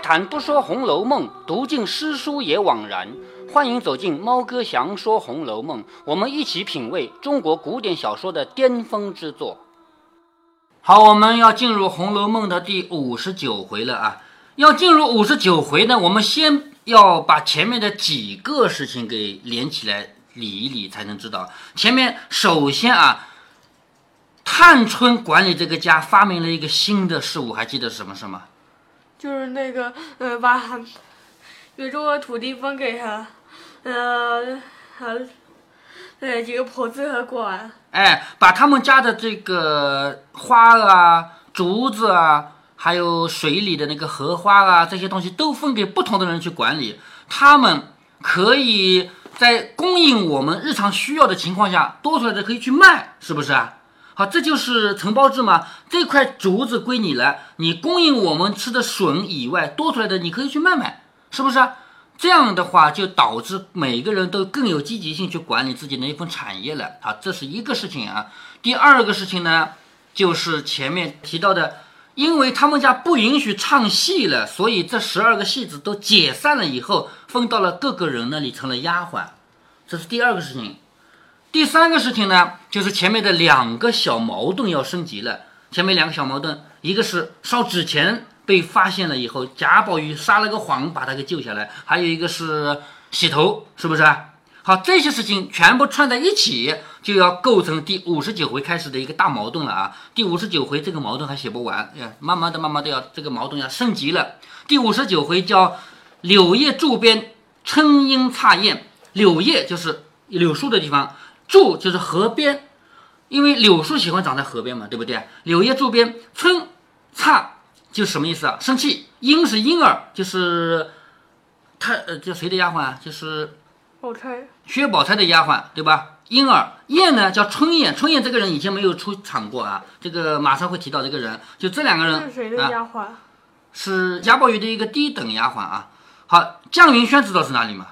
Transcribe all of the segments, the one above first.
谈不说《红楼梦》，读尽诗书也枉然。欢迎走进猫哥祥说《红楼梦》，我们一起品味中国古典小说的巅峰之作。好，我们要进入《红楼梦》的第五十九回了啊！要进入五十九回呢，我们先要把前面的几个事情给连起来理一理，才能知道。前面首先啊，探春管理这个家发明了一个新的事物，还记得什么什么？就是那个呃，把越州的土地分给他，呃，呃，呃几个婆子和管。哎，把他们家的这个花啊、竹子啊，还有水里的那个荷花啊，这些东西都分给不同的人去管理。他们可以在供应我们日常需要的情况下，多出来的可以去卖，是不是啊？好，这就是承包制嘛。这块竹子归你了，你供应我们吃的笋以外，多出来的你可以去卖卖，是不是？这样的话就导致每个人都更有积极性去管理自己的一份产业了。好，这是一个事情啊。第二个事情呢，就是前面提到的，因为他们家不允许唱戏了，所以这十二个戏子都解散了以后，分到了各个人那里成了丫鬟，这是第二个事情。第三个事情呢，就是前面的两个小矛盾要升级了。前面两个小矛盾，一个是烧纸钱被发现了以后，贾宝玉撒了个谎把他给救下来；还有一个是洗头，是不是？好，这些事情全部串在一起，就要构成第五十九回开始的一个大矛盾了啊！第五十九回这个矛盾还写不完，慢慢的、慢慢的要这个矛盾要升级了。第五十九回叫“柳叶柱边春莺插燕”，柳叶就是柳树的地方。柱就是河边，因为柳树喜欢长在河边嘛，对不对？柳叶柱边，春差就什么意思啊？生气。莺是婴儿，就是他呃叫谁的丫鬟啊？就是宝钗，薛宝钗的丫鬟，对吧？婴儿燕呢叫春燕，春燕这个人以前没有出场过啊，这个马上会提到这个人。就这两个人是谁的丫鬟？是贾宝玉的一个低等丫鬟啊。好，绛云轩知道是哪里吗？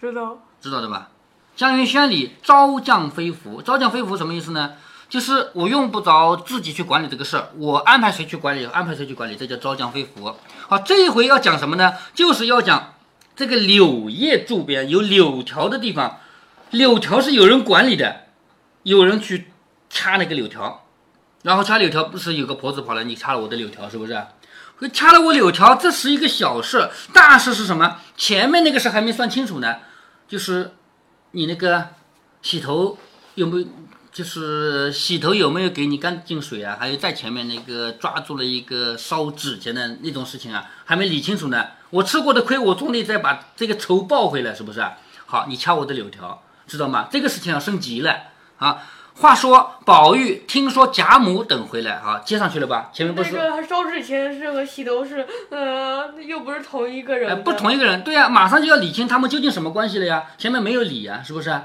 知道，知道的吧？江云轩里招降飞服，招降飞服什么意思呢？就是我用不着自己去管理这个事儿，我安排谁去管理，安排谁去管理，这叫招降飞服。好，这一回要讲什么呢？就是要讲这个柳叶柱边有柳条的地方，柳条是有人管理的，有人去掐那个柳条，然后掐柳条不是有个婆子跑来，你掐了我的柳条，是不是？掐了我柳条，这是一个小事，大事是什么？前面那个事还没算清楚呢，就是。你那个洗头有没有？就是洗头有没有给你干净水啊？还有在前面那个抓住了一个烧纸钱的那种事情啊，还没理清楚呢。我吃过的亏，我总得再把这个仇报回来，是不是？好，你掐我的柳条，知道吗？这个事情要升级了啊。话说宝玉听说贾母等回来啊，接上去了吧？前面不是那个烧纸钱是和洗头是，呃，又不是同一个人，不同一个人，对呀，马上就要理清他们究竟什么关系了呀？前面没有理呀，是不是？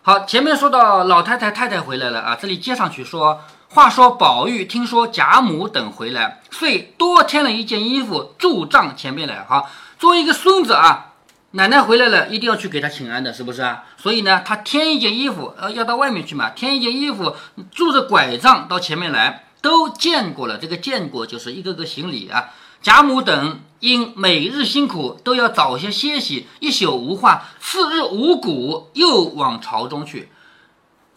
好，前面说到老太太太太回来了啊，这里接上去说，话说宝玉听说贾母等回来，遂多添了一件衣服助账前面来。好，作为一个孙子啊。奶奶回来了，一定要去给她请安的，是不是啊？所以呢，他添一件衣服，呃，要到外面去嘛，添一件衣服，拄着拐杖到前面来，都见过了。这个见过就是一个个行礼啊。贾母等因每日辛苦，都要早些歇息，一宿无话。次日五谷又往朝中去，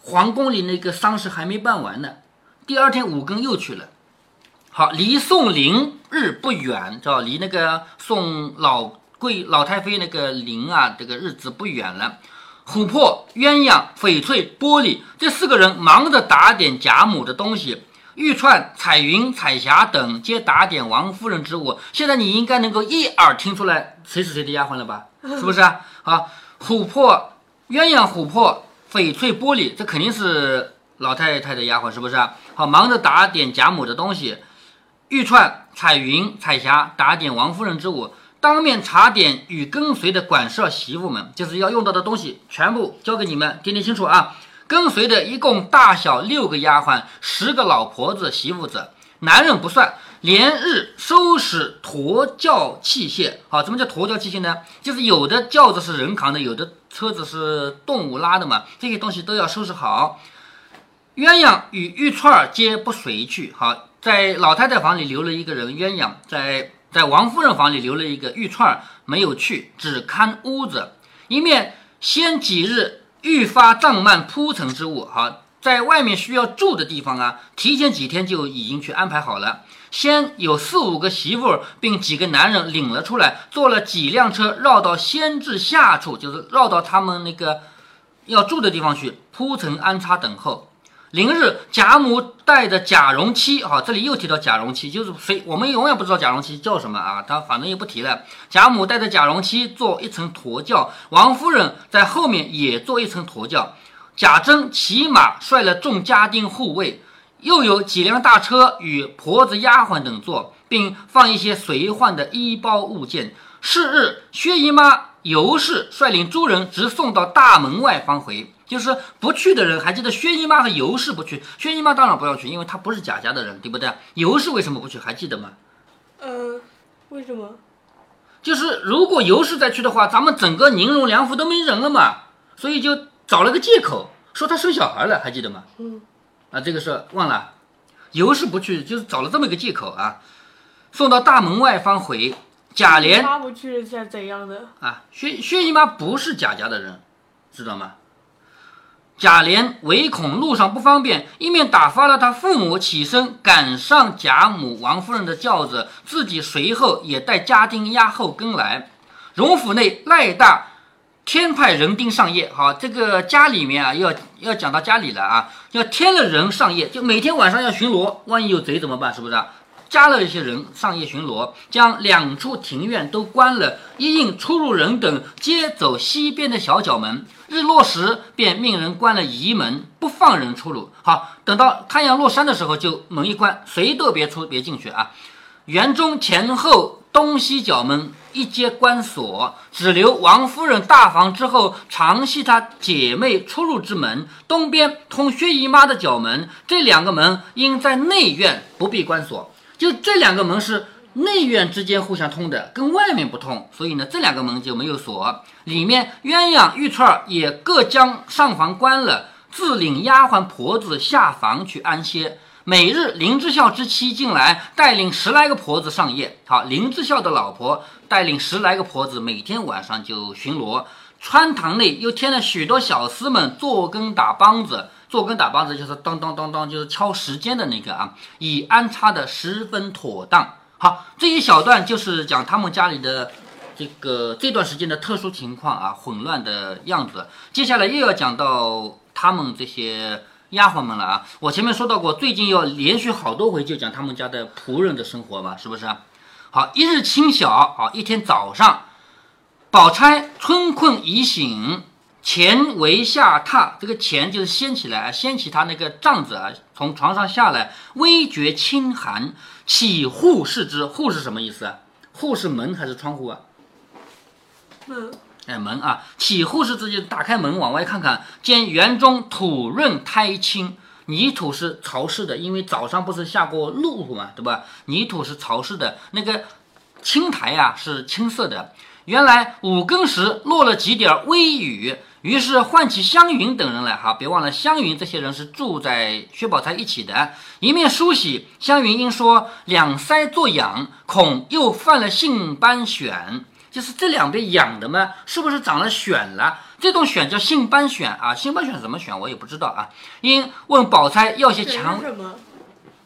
皇宫里那个丧事还没办完呢。第二天五更又去了。好，离宋灵日不远，知道离那个宋老。贵老太妃那个灵啊，这个日子不远了。琥珀、鸳鸯、翡翠、玻璃这四个人忙着打点贾母的东西，玉串、彩云、彩霞等皆打点王夫人之物。现在你应该能够一耳听出来谁是谁的丫鬟了吧？是不是啊？好，琥珀、鸳鸯、琥珀、翡翠、玻璃，这肯定是老太太的丫鬟，是不是啊？好，忙着打点贾母的东西，玉串、彩云、彩霞打点王夫人之物。当面查点与跟随的管事媳妇们，就是要用到的东西，全部交给你们，听听清楚啊！跟随的一共大小六个丫鬟，十个老婆子媳妇子，男人不算，连日收拾驼轿器械。好，什么叫驼轿器械呢？就是有的轿子是人扛的，有的车子是动物拉的嘛，这些东西都要收拾好。鸳鸯与玉串儿皆不随去。好，在老太太房里留了一个人，鸳鸯在。在王夫人房里留了一个玉串，没有去，只看屋子，一面先几日愈发帐幔铺陈之物，好，在外面需要住的地方啊，提前几天就已经去安排好了。先有四五个媳妇，并几个男人领了出来，坐了几辆车，绕到先至下处，就是绕到他们那个要住的地方去，铺陈安插等候。零日，贾母带着贾蓉妻，哈，这里又提到贾蓉妻，就是谁，我们永远不知道贾蓉妻叫什么啊，他反正也不提了。贾母带着贾蓉妻坐一层驼轿，王夫人在后面也坐一层驼轿，贾珍骑马率了众家丁护卫。又有几辆大车与婆子、丫鬟等坐，并放一些随换的衣包物件。是日，薛姨妈尤氏率领诸人直送到大门外方回。就是不去的人，还记得薛姨妈和尤氏不去。薛姨妈当然不要去，因为她不是贾家的人，对不对？尤氏为什么不去？还记得吗？嗯，为什么？就是如果尤氏再去的话，咱们整个宁荣两府都没人了嘛，所以就找了个借口说她生小孩了，还记得吗？嗯。啊，这个是忘了，尤氏不去，就是找了这么一个借口啊，送到大门外方回。贾琏他不去是怎样的？啊，薛薛姨妈不是贾家的人，知道吗？贾琏唯恐路上不方便，一面打发了他父母起身赶上贾母、王夫人的轿子，自己随后也带家丁押后跟来。荣府内赖大。天派人丁上夜，好，这个家里面啊，要要讲到家里了啊，要添了人上夜，就每天晚上要巡逻，万一有贼怎么办？是不是？加了一些人上夜巡逻，将两处庭院都关了，一应出入人等皆走西边的小角门。日落时便命人关了移门，不放人出入。好，等到太阳落山的时候，就门一关，谁都别出，别进去啊。园中前后。东西角门一皆关锁，只留王夫人大房之后常系她姐妹出入之门。东边通薛姨妈的角门，这两个门应在内院不必关锁。就这两个门是内院之间互相通的，跟外面不通，所以呢，这两个门就没有锁。里面鸳鸯玉串也各将上房关了，自领丫鬟婆子下房去安歇。每日林之孝之妻进来，带领十来个婆子上夜。好，林之孝的老婆带领十来个婆子，每天晚上就巡逻。穿堂内又添了许多小厮们做更打梆子，做跟打梆子就是当当当当，就是敲时间的那个啊，以安插的十分妥当。好，这一小段就是讲他们家里的这个这段时间的特殊情况啊，混乱的样子。接下来又要讲到他们这些。丫鬟们了啊！我前面说到过，最近要连续好多回就讲他们家的仆人的生活嘛，是不是？好，一日清晓，好一天早上，宝钗春困已醒，前为下榻，这个前就是掀起来，掀起他那个帐子啊，从床上下来，微觉清寒，起户视之，户是什么意思啊？户是门还是窗户啊？门。哎，门啊，起户是自己打开门往外看看，见园中土润苔青，泥土是潮湿的，因为早上不是下过露嘛，对吧？泥土是潮湿的，那个青苔呀是青色的。原来五更时落了几点微雨，于是唤起湘云等人来。哈，别忘了湘云这些人是住在薛宝钗一起的。一面梳洗，湘云因说两腮作痒，恐又犯了性斑癣。就是这两边痒的嘛，是不是长了癣了？这种癣叫性斑癣啊，性斑癣怎么癣我也不知道啊。因问宝钗要些强什么？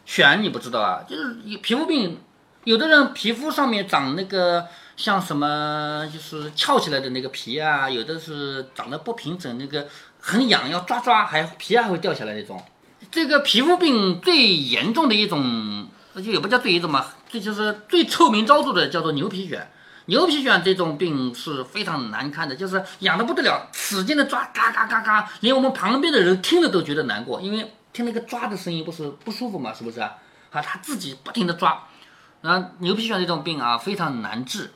癣你不知道啊？就是皮肤病，有的人皮肤上面长那个像什么，就是翘起来的那个皮啊，有的是长得不平整，那个很痒，要抓抓还皮还会掉下来那种。这个皮肤病最严重的一种，就也不叫最严重嘛，这就是最臭名昭著的，叫做牛皮癣。牛皮癣这种病是非常难看的，就是痒的不得了，使劲的抓，嘎嘎嘎嘎，连我们旁边的人听了都觉得难过，因为听那个抓的声音不是不舒服嘛，是不是啊？啊，他自己不停的抓，啊，牛皮癣这种病啊非常难治，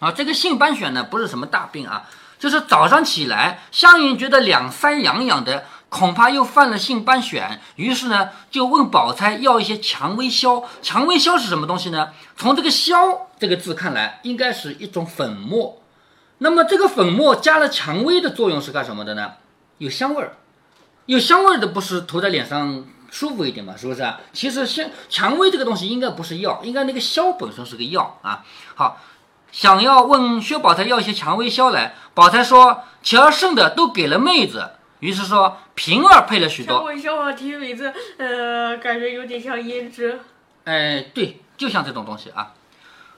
啊，这个性斑癣呢不是什么大病啊，就是早上起来，湘云觉得两腮痒痒的。恐怕又犯了性斑癣，于是呢，就问宝钗要一些蔷薇消。蔷薇消是什么东西呢？从这个“消”这个字看来，应该是一种粉末。那么这个粉末加了蔷薇的作用是干什么的呢？有香味儿，有香味儿的不是涂在脸上舒服一点嘛，是不是啊？其实像蔷薇这个东西应该不是药，应该那个硝本身是个药啊。好，想要问薛宝钗要一些蔷薇硝来，宝钗说其儿剩的都给了妹子，于是说平儿配了许多。蔷薇硝啊，听名字，呃，感觉有点像胭脂。哎，对，就像这种东西啊。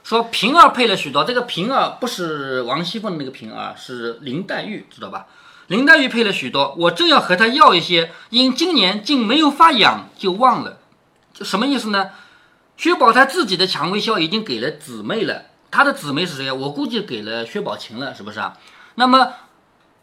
说平儿配了许多，这个平儿不是王熙凤的那个平儿，是林黛玉，知道吧？林黛玉配了许多，我正要和她要一些，因今年竟没有发痒，就忘了。就什么意思呢？薛宝钗自己的蔷薇销已经给了姊妹了，她的姊妹是谁？我估计给了薛宝琴了，是不是啊？那么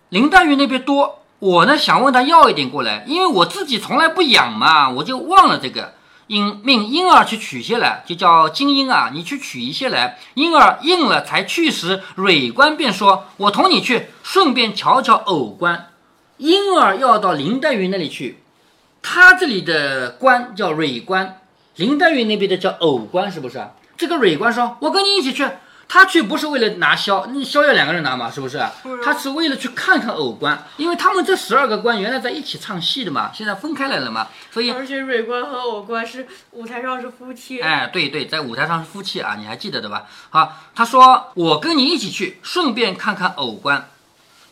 林黛玉那边多，我呢想问她要一点过来，因为我自己从来不养嘛，我就忘了这个。因命婴儿去取些来，就叫金婴啊，你去取一些来。婴儿应了，才去时，蕊官便说：“我同你去，顺便瞧瞧偶官。”婴儿要到林黛玉那里去，他这里的官叫蕊官，林黛玉那边的叫偶官，是不是？这个蕊官说：“我跟你一起去。”他去不是为了拿萧，那萧要两个人拿嘛，是不是？他是为了去看看偶官，因为他们这十二个官原来在一起唱戏的嘛，现在分开来了嘛，所以而且蕊官和偶官是舞台上是夫妻。哎，对对，在舞台上是夫妻啊，你还记得的吧？好，他说我跟你一起去，顺便看看偶官。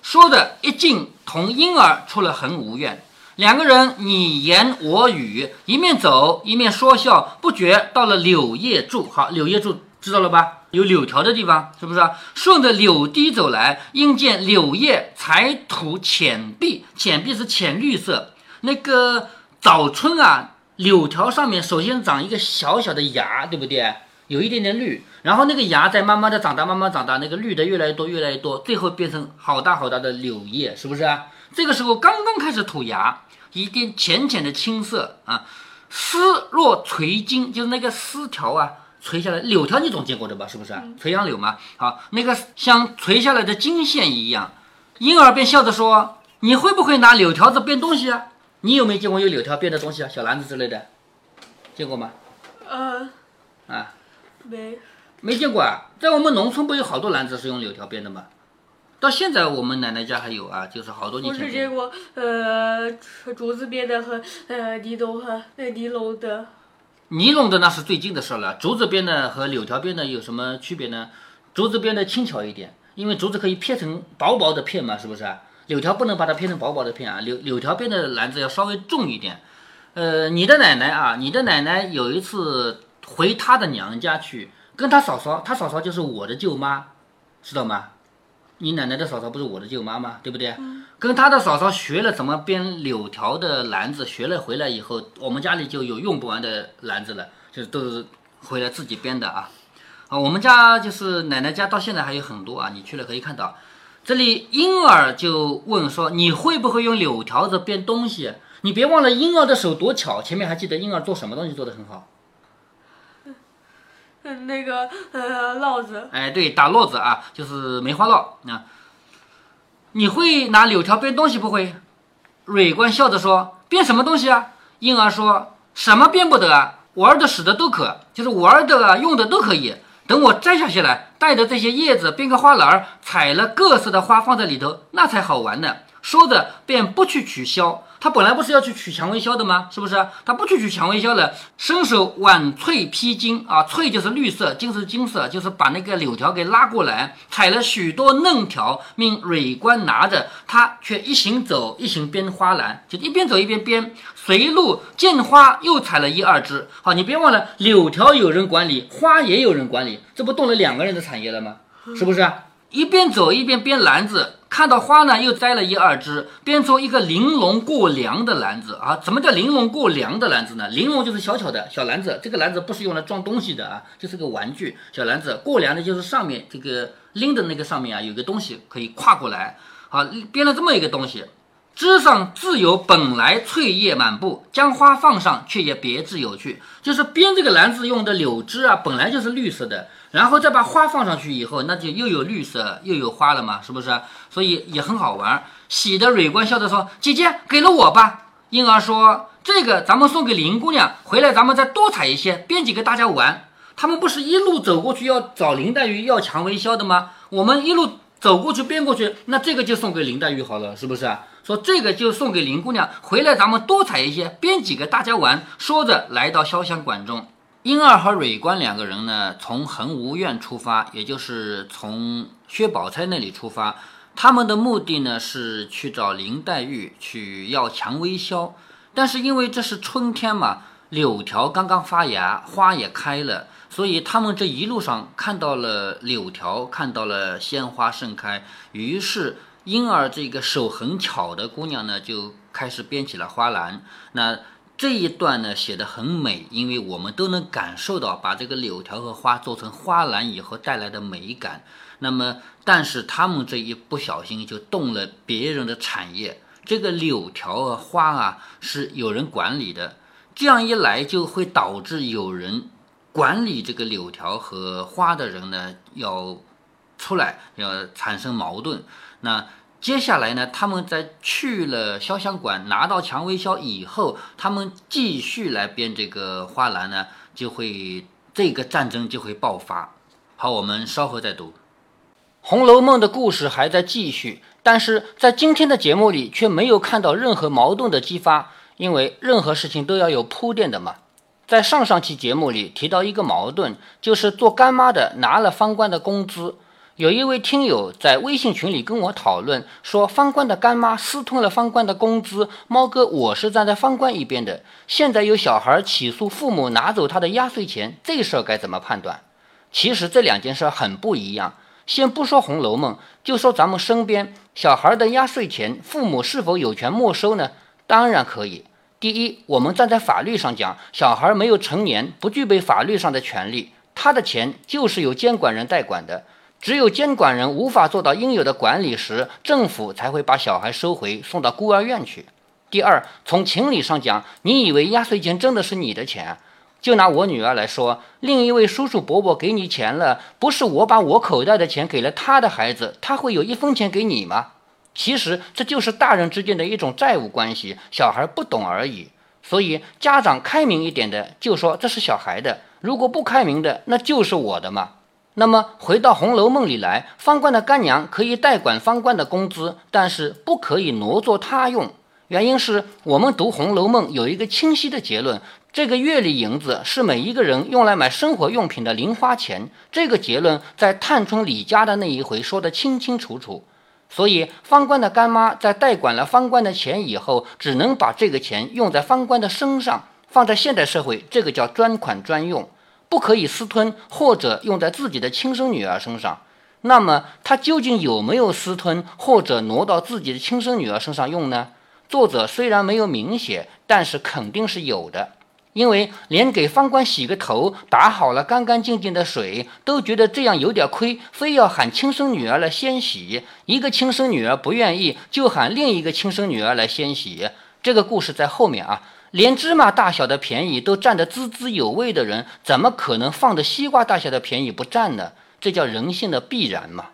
说的一进，同婴儿出了恒芜院，两个人你言我语，一面走一面说笑，不觉到了柳叶柱。好，柳叶柱知道了吧？有柳条的地方，是不是？顺着柳堤走来，应见柳叶才吐浅碧，浅碧是浅绿色。那个早春啊，柳条上面首先长一个小小的芽，对不对？有一点点绿，然后那个芽在慢慢的长大，慢慢长大，那个绿的越来越多，越来越多，最后变成好大好大的柳叶，是不是啊？这个时候刚刚开始吐芽，一点浅浅的青色啊，丝若垂金，就是那个丝条啊。垂下来柳条你总见过的吧？是不是垂杨柳嘛？好，那个像垂下来的金线一样，婴儿便笑着说：“你会不会拿柳条子编东西啊？你有没有见过用柳条编的东西啊？小篮子之类的，见过吗？呃，啊，没，没见过啊。在我们农村不有好多篮子是用柳条编的吗？到现在我们奶奶家还有啊，就是好多年前。我只见过呃竹子编的和呃尼龙和那尼龙的。尼龙的那是最近的事了，竹子编的和柳条编的有什么区别呢？竹子编的轻巧一点，因为竹子可以片成薄薄的片嘛，是不是？柳条不能把它片成薄薄的片啊，柳柳条编的篮子要稍微重一点。呃，你的奶奶啊，你的奶奶有一次回她的娘家去，跟她嫂嫂，她嫂嫂就是我的舅妈，知道吗？你奶奶的嫂嫂不是我的舅妈吗？对不对？跟她的嫂嫂学了怎么编柳条的篮子，学了回来以后，我们家里就有用不完的篮子了，就是都是回来自己编的啊。啊，我们家就是奶奶家到现在还有很多啊，你去了可以看到。这里婴儿就问说：“你会不会用柳条子编东西？”你别忘了婴儿的手多巧，前面还记得婴儿做什么东西做得很好。嗯，那个呃烙子，哎，对，打烙子啊，就是梅花烙啊。你会拿柳条编东西不会？蕊官笑着说：“编什么东西啊？”婴儿说：“什么编不得啊？玩的、使的都可，就是玩的啊，用的都可以。等我摘下些来，带着这些叶子编个花篮儿，采了各色的花放在里头，那才好玩呢。”说着便不去取消。他本来不是要去取蔷薇销的吗？是不是？他不去取蔷薇销了，伸手挽翠披金啊，翠就是绿色，金是金色，就是把那个柳条给拉过来，采了许多嫩条，命蕊官拿着，他却一行走，一行编花篮，就一边走一边编。随路见花，又采了一二枝。好，你别忘了，柳条有人管理，花也有人管理，这不动了两个人的产业了吗？是不是？一边走一边编篮子。看到花呢，又摘了一二枝，编出一个玲珑过梁的篮子啊！怎么叫玲珑过梁的篮子呢？玲珑就是小巧的小篮子，这个篮子不是用来装东西的啊，就是个玩具小篮子。过梁的就是上面这个拎的那个上面啊，有个东西可以跨过来。好，编了这么一个东西，枝上自有本来翠叶满布，将花放上却也别致有趣。就是编这个篮子用的柳枝啊，本来就是绿色的。然后再把花放上去以后，那就又有绿色又有花了嘛，是不是？所以也很好玩。喜的蕊官笑着说：“姐姐给了我吧。”婴儿说：“这个咱们送给林姑娘，回来咱们再多采一些，编几个大家玩。”他们不是一路走过去要找林黛玉要蔷薇销的吗？我们一路走过去编过去，那这个就送给林黛玉好了，是不是？说这个就送给林姑娘，回来咱们多采一些，编几个大家玩。说着来到潇湘馆中，英儿和蕊官两个人呢，从恒芜院出发，也就是从薛宝钗那里出发。他们的目的呢是去找林黛玉去要蔷薇销，但是因为这是春天嘛，柳条刚刚发芽，花也开了，所以他们这一路上看到了柳条，看到了鲜花盛开，于是。因而，这个手很巧的姑娘呢，就开始编起了花篮。那这一段呢，写的很美，因为我们都能感受到把这个柳条和花做成花篮以后带来的美感。那么，但是他们这一不小心就动了别人的产业。这个柳条和花啊，是有人管理的。这样一来，就会导致有人管理这个柳条和花的人呢，要出来，要产生矛盾。那接下来呢？他们在去了潇湘馆拿到蔷薇销以后，他们继续来编这个花篮呢，就会这个战争就会爆发。好，我们稍后再读《红楼梦》的故事还在继续，但是在今天的节目里却没有看到任何矛盾的激发，因为任何事情都要有铺垫的嘛。在上上期节目里提到一个矛盾，就是做干妈的拿了方官的工资。有一位听友在微信群里跟我讨论说，方官的干妈私吞了方官的工资。猫哥，我是站在方官一边的。现在有小孩起诉父母拿走他的压岁钱，这事儿该怎么判断？其实这两件事很不一样。先不说《红楼梦》，就说咱们身边小孩的压岁钱，父母是否有权没收呢？当然可以。第一，我们站在法律上讲，小孩没有成年，不具备法律上的权利，他的钱就是由监管人代管的。只有监管人无法做到应有的管理时，政府才会把小孩收回，送到孤儿院去。第二，从情理上讲，你以为压岁钱真的是你的钱？就拿我女儿来说，另一位叔叔伯伯给你钱了，不是我把我口袋的钱给了他的孩子，他会有一分钱给你吗？其实这就是大人之间的一种债务关系，小孩不懂而已。所以家长开明一点的，就说这是小孩的；如果不开明的，那就是我的嘛。那么回到《红楼梦》里来，方官的干娘可以代管方官的工资，但是不可以挪作他用。原因是我们读《红楼梦》有一个清晰的结论：这个月里银子是每一个人用来买生活用品的零花钱。这个结论在探春李家的那一回说得清清楚楚。所以方官的干妈在代管了方官的钱以后，只能把这个钱用在方官的身上。放在现代社会，这个叫专款专用。不可以私吞或者用在自己的亲生女儿身上，那么他究竟有没有私吞或者挪到自己的亲生女儿身上用呢？作者虽然没有明写，但是肯定是有的，因为连给方官洗个头、打好了干干净净的水都觉得这样有点亏，非要喊亲生女儿来先洗。一个亲生女儿不愿意，就喊另一个亲生女儿来先洗。这个故事在后面啊。连芝麻大小的便宜都占得滋滋有味的人，怎么可能放着西瓜大小的便宜不占呢？这叫人性的必然嘛。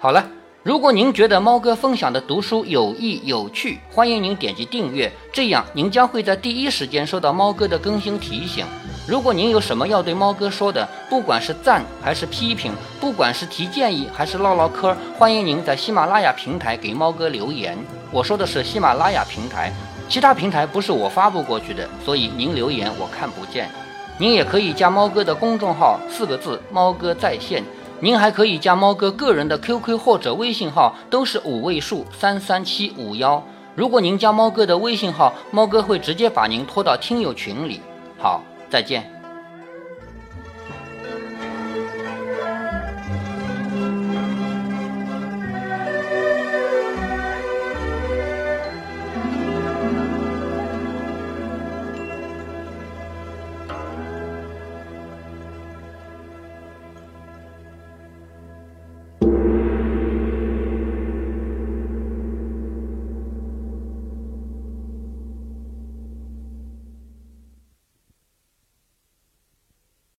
好了，如果您觉得猫哥分享的读书有益有趣，欢迎您点击订阅，这样您将会在第一时间收到猫哥的更新提醒。如果您有什么要对猫哥说的，不管是赞还是批评，不管是提建议还是唠唠嗑，欢迎您在喜马拉雅平台给猫哥留言。我说的是喜马拉雅平台。其他平台不是我发布过去的，所以您留言我看不见。您也可以加猫哥的公众号，四个字“猫哥在线”。您还可以加猫哥个人的 QQ 或者微信号，都是五位数三三七五幺。如果您加猫哥的微信号，猫哥会直接把您拖到听友群里。好，再见。